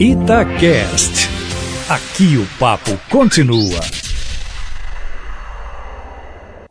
Itacast. Aqui o papo continua.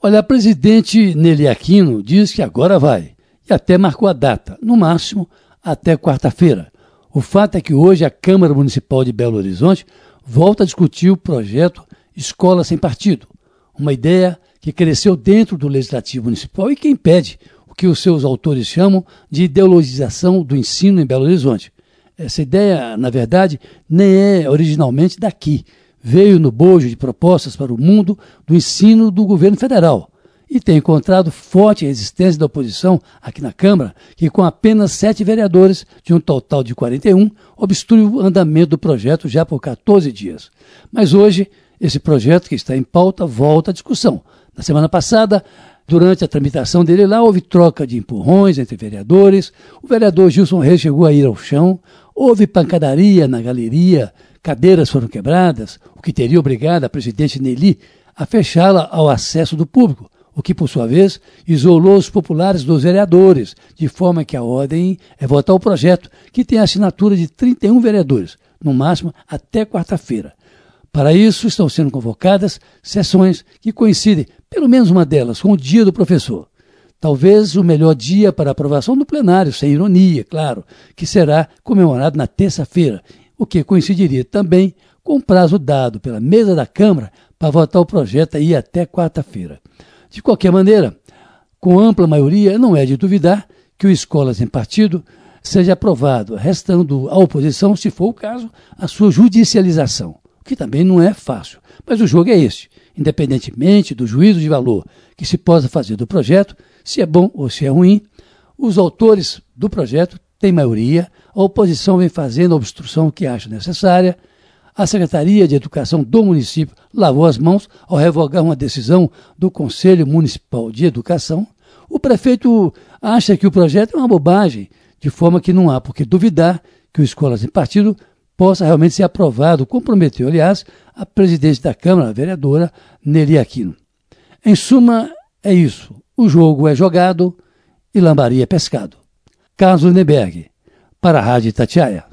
Olha, a presidente Nelly Aquino diz que agora vai. E até marcou a data, no máximo até quarta-feira. O fato é que hoje a Câmara Municipal de Belo Horizonte volta a discutir o projeto Escola Sem Partido, uma ideia que cresceu dentro do Legislativo Municipal e que impede o que os seus autores chamam de ideologização do ensino em Belo Horizonte. Essa ideia, na verdade, nem é originalmente daqui. Veio no bojo de propostas para o mundo do ensino do governo federal e tem encontrado forte resistência da oposição aqui na Câmara, que com apenas sete vereadores, de um total de 41, obstrui o andamento do projeto já por 14 dias. Mas hoje, esse projeto que está em pauta volta à discussão. Na semana passada, Durante a tramitação dele lá, houve troca de empurrões entre vereadores, o vereador Gilson Reis chegou a ir ao chão, houve pancadaria na galeria, cadeiras foram quebradas, o que teria obrigado a presidente Nelly a fechá-la ao acesso do público, o que, por sua vez, isolou os populares dos vereadores, de forma que a ordem é votar o projeto, que tem a assinatura de 31 vereadores, no máximo até quarta-feira. Para isso, estão sendo convocadas sessões que coincidem, pelo menos uma delas, com o dia do professor. Talvez o melhor dia para aprovação do plenário, sem ironia, claro, que será comemorado na terça-feira, o que coincidiria também com o prazo dado pela mesa da Câmara para votar o projeto aí até quarta-feira. De qualquer maneira, com ampla maioria, não é de duvidar que o Escolas em Partido seja aprovado, restando à oposição, se for o caso, a sua judicialização que também não é fácil. Mas o jogo é esse. Independentemente do juízo de valor que se possa fazer do projeto, se é bom ou se é ruim, os autores do projeto têm maioria, a oposição vem fazendo a obstrução que acha necessária, a Secretaria de Educação do município lavou as mãos ao revogar uma decisão do Conselho Municipal de Educação. O prefeito acha que o projeto é uma bobagem, de forma que não há por que duvidar que o Escolas em Partido possa realmente ser aprovado. Comprometeu, aliás, a presidente da Câmara, a vereadora Nelly Aquino. Em suma, é isso. O jogo é jogado e lambaria é pescado. Carlos Lindenberg, para a Rádio Tatiaia.